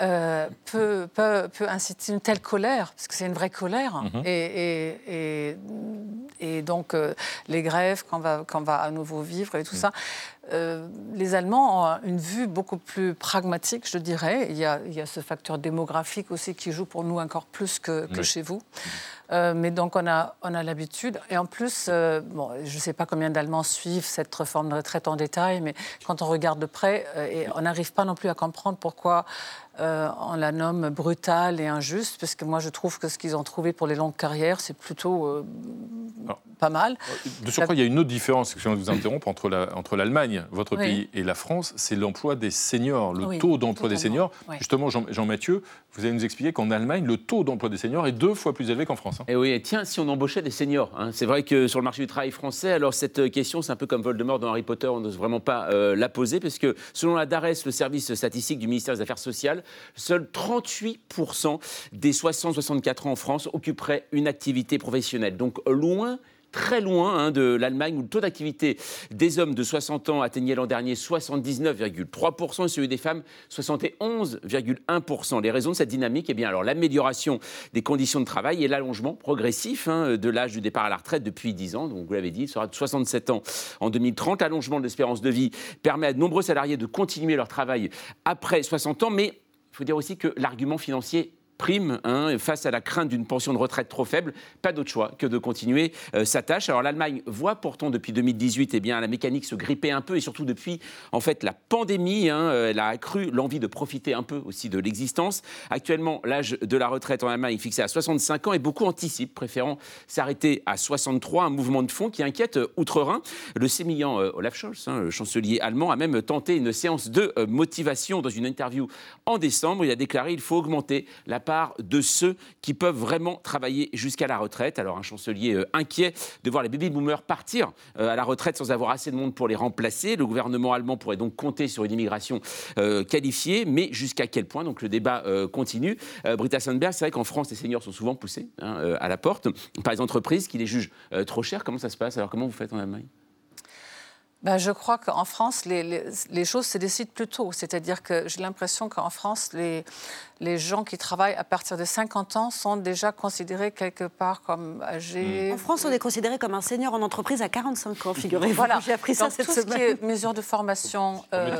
euh, peut, peut, peut inciter une telle colère, parce que c'est une vraie colère. Mhm. Et, et- et- et donc, euh, les grèves qu'on va, va à nouveau vivre et tout ça. euh, les Allemands ont une vue beaucoup plus pragmatique, je dirais. Il y, a, il y a ce facteur démographique aussi qui joue pour nous encore plus que, que Oui. chez vous. Euh, mais donc, on a, on a l'habitude. Et en plus, euh, bon, je ne sais pas combien d'Allemands suivent cette réforme de retraite en détail, mais quand on regarde de près, et on n'arrive pas non plus à comprendre pourquoi euh, on la nomme brutale et injuste, parce que moi, je trouve que ce qu'ils ont trouvé pour les longues carrières, c'est plutôt euh, pas mal. De surcroît, il y a une autre différence, excusez-moi de vous interrompre, entre la- entre l'Allemagne, votre Oui. pays, et la France, c'est l'emploi des seniors, le Oui, taux d'emploi des seniors. Justement, Jean- Jean-Mathieu, vous allez nous expliquer qu'en Allemagne, le taux d'emploi des seniors est deux fois plus élevé qu'en France. hein. Et oui, et tiens, si on embauchait des seniors, hein. c'est vrai que sur le marché du travail français, alors cette question, c'est un peu comme Voldemort dans Harry Potter, on n'ose vraiment pas euh, la poser, parce que selon la DARES, le service statistique du ministère des Affaires sociales, seuls 38% des 60-64 ans en France occuperaient une activité professionnelle. Donc loin très loin hein, de l'Allemagne où le taux d'activité des hommes de 60 ans atteignait l'an dernier 79,3% et celui des femmes 71,1%. Les raisons de cette dynamique, eh bien alors l'amélioration des conditions de travail et l'allongement progressif hein, de l'âge du départ à la retraite depuis 10 ans. Donc vous l'avez dit, il sera de 67 ans en 2030. L'allongement de l'espérance de vie permet à de nombreux salariés de continuer leur travail après 60 ans, mais faut dire aussi que l'argument financier prime hein, face à la crainte d'une pension de retraite trop faible, pas d'autre choix que de continuer euh, sa tâche. Alors l'Allemagne voit pourtant depuis 2018 eh bien, la mécanique se gripper un peu et surtout depuis en fait la pandémie, hein, euh, elle a accru l'envie de profiter un peu aussi de l'existence. Actuellement, l'âge de la retraite en Allemagne est fixé à 65 ans et beaucoup anticipent, préférant s'arrêter à 63, un mouvement de fond qui inquiète euh, outre-Rhin. Le sémillant euh, Olaf Scholz, hein, le chancelier allemand, a même tenté une séance de motivation dans une interview en décembre. Il a déclaré qu'il faut augmenter la de ceux qui peuvent vraiment travailler jusqu'à la retraite. Alors un chancelier euh, inquiet de voir les baby-boomers partir euh, à la retraite sans avoir assez de monde pour les remplacer. Le gouvernement allemand pourrait donc compter sur une immigration euh, qualifiée, mais jusqu'à quel point? Donc le débat continue. Britta Sandberg, c'est vrai qu'en France, les seniors sont souvent poussés hein, à la porte par les entreprises qui les jugent trop chers. Comment ça se passe? Alors comment vous faites en Allemagne? Ben, je crois qu'en France, les, les- les choses se décident plus tôt. C'est-à-dire que j'ai l'impression qu'en France, les, les gens qui travaillent à partir de 50 ans sont déjà considérés quelque part comme âgés. En France, on est considéré comme un senior en entreprise à 45 ans, figurez-vous. Voilà. J'ai appris ça Donc, cette tout ce semaine. qui est mesures de formation, euh,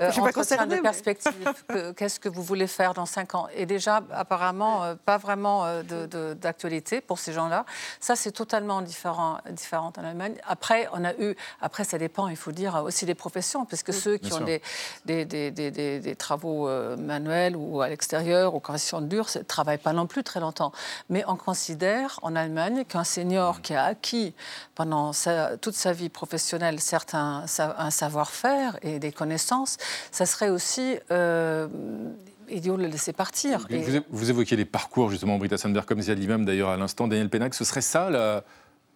euh, Je suis pas entretien de mais- perspective, que- qu'est-ce que vous voulez faire dans 5 ans? Et déjà, apparemment, euh, pas vraiment euh, de- de- d'actualité pour ces gens-là. Ça, c'est totalement différent, différent en Allemagne. Après, on a eu, après, ça dépend, il faut dire, aussi des professions, parce que ceux qui bien ont des, des, des- des- des- des travaux euh, manuels ou à l'extérieur, ou conditions dures, ne travaillent pas non plus très longtemps. Mais on considère en Allemagne qu'un senior qui a acquis pendant sa- toute sa vie professionnelle certains, un savoir-faire et des connaissances, ça serait aussi euh, idiot de le laisser partir. Et- Vous, vous évoquiez les parcours, justement, Britta Sandberg, comme disait lui-même d'ailleurs à l'instant, Daniel Pénac. Ce serait ça la,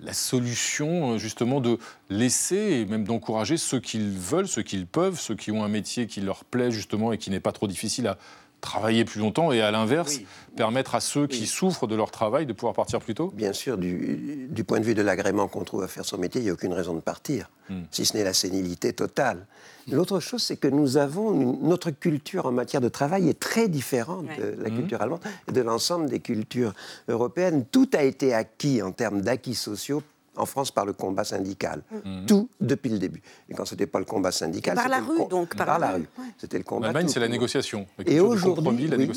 la solution, euh, justement, de laisser et même d'encourager ceux qu'ils veulent, ceux qu'ils peuvent, ceux qui ont un métier qui leur plaît, justement, et qui n'est pas trop difficile à travailler plus longtemps, et à l'inverse, permettre à ceux qui souffrent de leur travail de pouvoir partir plus tôt. Bien sûr, du, du point de vue de l'agrément qu'on trouve à faire son métier, il n'y a aucune raison de partir, si ce n'est la sénilité totale. L'autre chose, c'est que nous avons une, notre culture en matière de travail est très différente de la culture allemande et de l'ensemble des cultures européennes. Tout a été acquis en termes d'acquis sociaux en France par le combat syndical. Tout depuis le début. Et quand ce n'était pas le combat syndical, Par la rue, com- donc, Par, par la rue. ouais. C'était le En combat. Allemagne, tout c'est la négociation. Et aujourd'hui, oui.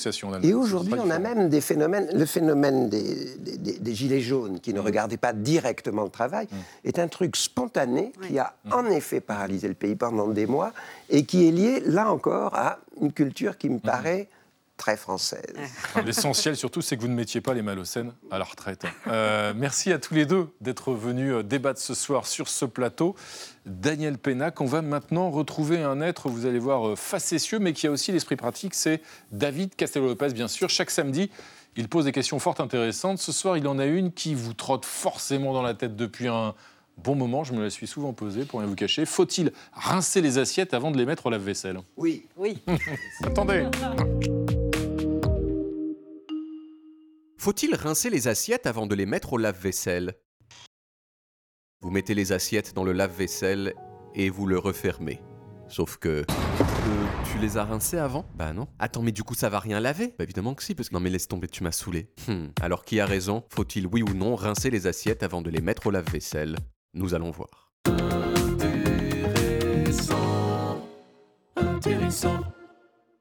Et aujourd'hui, on a même des phénomènes. Le phénomène des, des- des- des gilets jaunes qui ne regardaient pas directement le travail est un truc spontané qui a en effet paralysé le pays pendant des mois et qui est lié, là encore, à une culture qui me paraît très française. L'essentiel surtout, c'est que vous ne mettiez pas les Malocènes à la retraite. Euh, merci à tous les deux d'être venus euh, débattre ce soir sur ce plateau. Daniel Pénac, on va maintenant retrouver un être, vous allez voir, euh, facétieux, mais qui a aussi l'esprit pratique, c'est David Castello-Lopez, bien sûr. Chaque samedi, il pose des questions fort intéressantes. Ce soir, il en a une qui vous trotte forcément dans la tête depuis un bon moment. Je me la suis souvent posée, pour rien vous cacher. Faut-il rincer les assiettes avant de les mettre au lave-vaisselle Oui. Oui. Attendez. (laughs) Faut-il rincer les assiettes avant de les mettre au lave-vaisselle? Vous mettez les assiettes dans le lave-vaisselle et vous le refermez. Sauf que... Euh, tu les as rincées avant? Bah non. Attends, mais du coup ça va rien laver? Bah évidemment que si, parce que... Non mais laisse tomber, tu m'as saoulé. Hmm. Alors qui a raison? Faut-il oui ou non rincer les assiettes avant de les mettre au lave-vaisselle? Nous allons voir. Intéressant.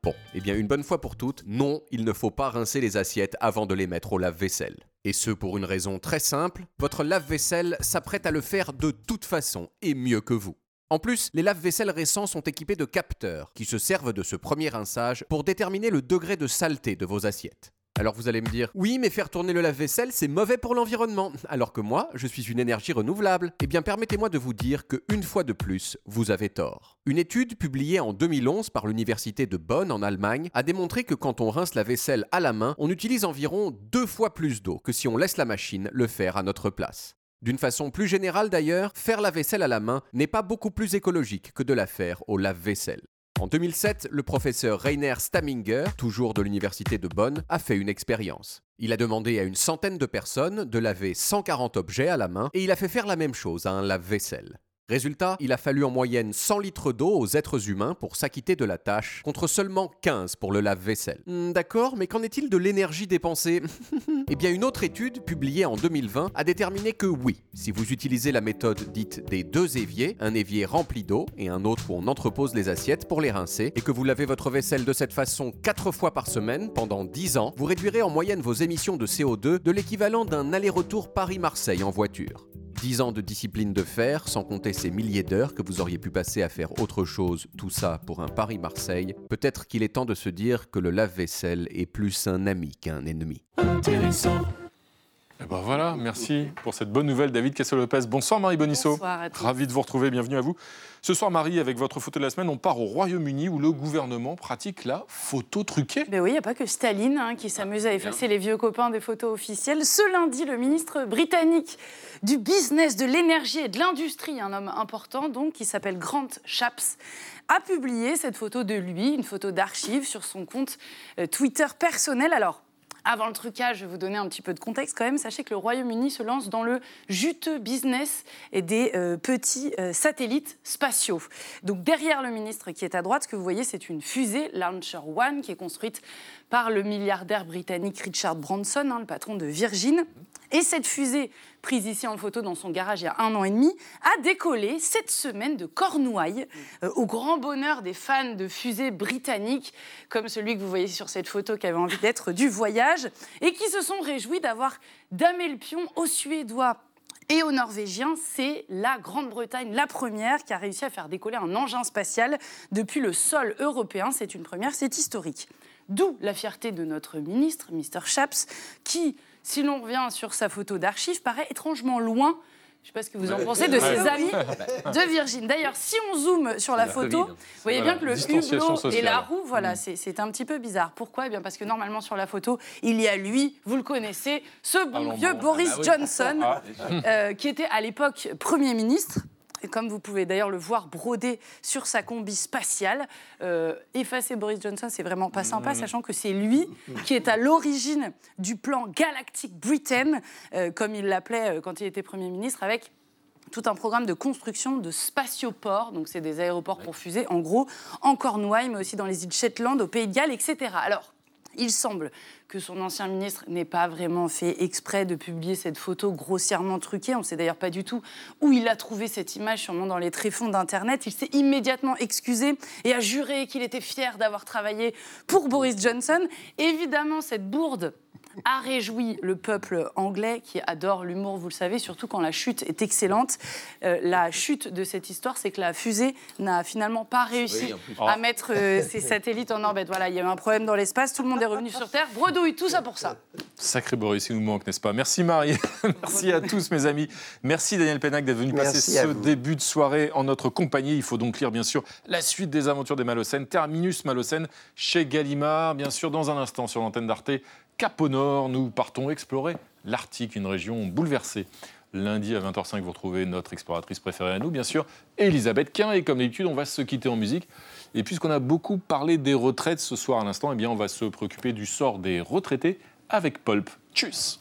Bon, eh bien une bonne fois pour toutes, non, il ne faut pas rincer les assiettes avant de les mettre au lave-vaisselle. Et ce pour une raison très simple, votre lave-vaisselle s'apprête à le faire de toute façon, et mieux que vous. En plus, les lave-vaisselles récents sont équipés de capteurs qui se servent de ce premier rinçage pour déterminer le degré de saleté de vos assiettes. Alors vous allez me dire, oui, mais faire tourner le lave-vaisselle, c'est mauvais pour l'environnement. Alors que moi, je suis une énergie renouvelable. Eh bien, permettez-moi de vous dire que, une fois de plus, vous avez tort. Une étude publiée en 2011 par l'université de Bonn en Allemagne a démontré que quand on rince la vaisselle à la main, on utilise environ deux fois plus d'eau que si on laisse la machine le faire à notre place. D'une façon plus générale d'ailleurs, faire la vaisselle à la main n'est pas beaucoup plus écologique que de la faire au lave-vaisselle. En 2007, le professeur Rainer Staminger, toujours de l'université de Bonn, a fait une expérience. Il a demandé à une centaine de personnes de laver 140 objets à la main et il a fait faire la même chose à un lave-vaisselle. Résultat, il a fallu en moyenne 100 litres d'eau aux êtres humains pour s'acquitter de la tâche, contre seulement 15 pour le lave-vaisselle. Hmm, D'accord, mais qu'en est-il de l'énergie dépensée? (laughs) Eh bien, une autre étude, publiée en 2020, a déterminé que oui, si vous utilisez la méthode dite des deux éviers, un évier rempli d'eau et un autre où on entrepose les assiettes pour les rincer, et que vous lavez votre vaisselle de cette façon 4 fois par semaine pendant 10 ans, vous réduirez en moyenne vos émissions de CO2 de l'équivalent d'un aller-retour Paris-Marseille en voiture. 10 ans de discipline de fer, sans compter ces milliers d'heures que vous auriez pu passer à faire autre chose, tout ça pour un Paris-Marseille, peut-être qu'il est temps de se dire que le lave-vaisselle est plus un ami qu'un ennemi. Intéressant. Eh ben voilà, merci pour cette bonne nouvelle, David Cassel-Lopez. Bonsoir Marie Bonisso. Bonsoir à tous. Ravi de vous retrouver, bienvenue à vous. Ce soir, Marie, avec votre photo de la semaine, on part au Royaume-Uni où le gouvernement pratique la photo truquée. Ben oui, il n'y a pas que Staline hein, qui s'amuse à effacer les vieux copains des photos officielles. Ce lundi, le ministre britannique du business, de l'énergie et de l'industrie, un homme important donc, qui s'appelle Grant Shapps, a publié cette photo de lui, une photo d'archive sur son compte euh, Twitter personnel. Alors, avant le trucage, je vais vous donner un petit peu de contexte quand même. Sachez que le Royaume-Uni se lance dans le juteux business des euh, petits euh, satellites spatiaux. Donc derrière le ministre qui est à droite, ce que vous voyez, c'est une fusée Launcher One qui est construite par le milliardaire britannique Richard Branson, hein, le patron de Virgin. Et cette fusée, prise ici en photo dans son garage il y a un an et demi, a décollé cette semaine de Cornouailles, euh, au grand bonheur des fans de fusées britanniques, comme celui que vous voyez sur cette photo qui avait envie d'être du voyage, et qui se sont réjouis d'avoir damé le pion aux Suédois et aux Norvégiens, c'est la Grande-Bretagne, la première, qui a réussi à faire décoller un engin spatial depuis le sol européen. C'est une première, c'est historique. D'où la fierté de notre ministre, Mr. Shapps, qui, si l'on revient sur sa photo d'archive, paraît étrangement loin. Je ne sais pas ce que vous en pensez de ses amis de Virgin. D'ailleurs, si on zoome sur la photo, vous voyez Voilà, bien que le hublot et la roue, voilà, Mm. c'est- un petit peu bizarre. Pourquoi? Eh bien Parce que normalement, sur la photo, il y a lui, vous le connaissez, ce bon vieux bon. Boris Ah bah oui. Johnson, Ah. euh, qui était à l'époque Premier ministre. Et comme vous pouvez d'ailleurs le voir brodé sur sa combi spatiale, euh, effacer Boris Johnson, c'est vraiment pas sympa, Mhm. sachant que c'est lui qui est à l'origine du plan Galactic Britain, euh, comme il l'appelait euh, quand il était Premier ministre, avec tout un programme de construction de spatioports, donc c'est des aéroports pour fusées, en gros, en Cornouailles, mais aussi dans les îles Shetland, au Pays de Galles, etc. Alors, il semble que son ancien ministre n'ait pas vraiment fait exprès de publier cette photo grossièrement truquée. On ne sait d'ailleurs pas du tout où il a trouvé cette image, sûrement dans les tréfonds d'Internet. Il s'est immédiatement excusé et a juré qu'il était fier d'avoir travaillé pour Boris Johnson. Évidemment, cette bourde a réjoui le peuple anglais qui adore l'humour, vous le savez, surtout quand la chute est excellente. Euh, la chute de cette histoire, c'est que la fusée n'a finalement pas réussi Oui, à Oh. mettre euh, ses (laughs) satellites en orbite. Voilà, il y a eu un problème dans l'espace, tout le monde est revenu sur Terre. Bredouille, tout ça pour ça. Sacré Boris, il nous manque, n'est-ce pas? Merci Marie, (laughs) merci à tous mes amis. Merci Daniel Pénac d'être venu Merci passer ce vous. début de soirée en notre compagnie. Il faut donc lire bien sûr la suite des aventures des Malocènes, Terminus Malocène chez Gallimard, bien sûr dans un instant sur l'antenne d'Arte. Cap au nord, nous partons explorer l'Arctique, une région bouleversée. Lundi à 20h05, vous retrouvez notre exploratrice préférée à nous, bien sûr, Elisabeth Quint. Et comme d'habitude, on va se quitter en musique. Et puisqu'on a beaucoup parlé des retraites ce soir à l'instant, eh bien, on va se préoccuper du sort des retraités avec Pulp. Tchuss.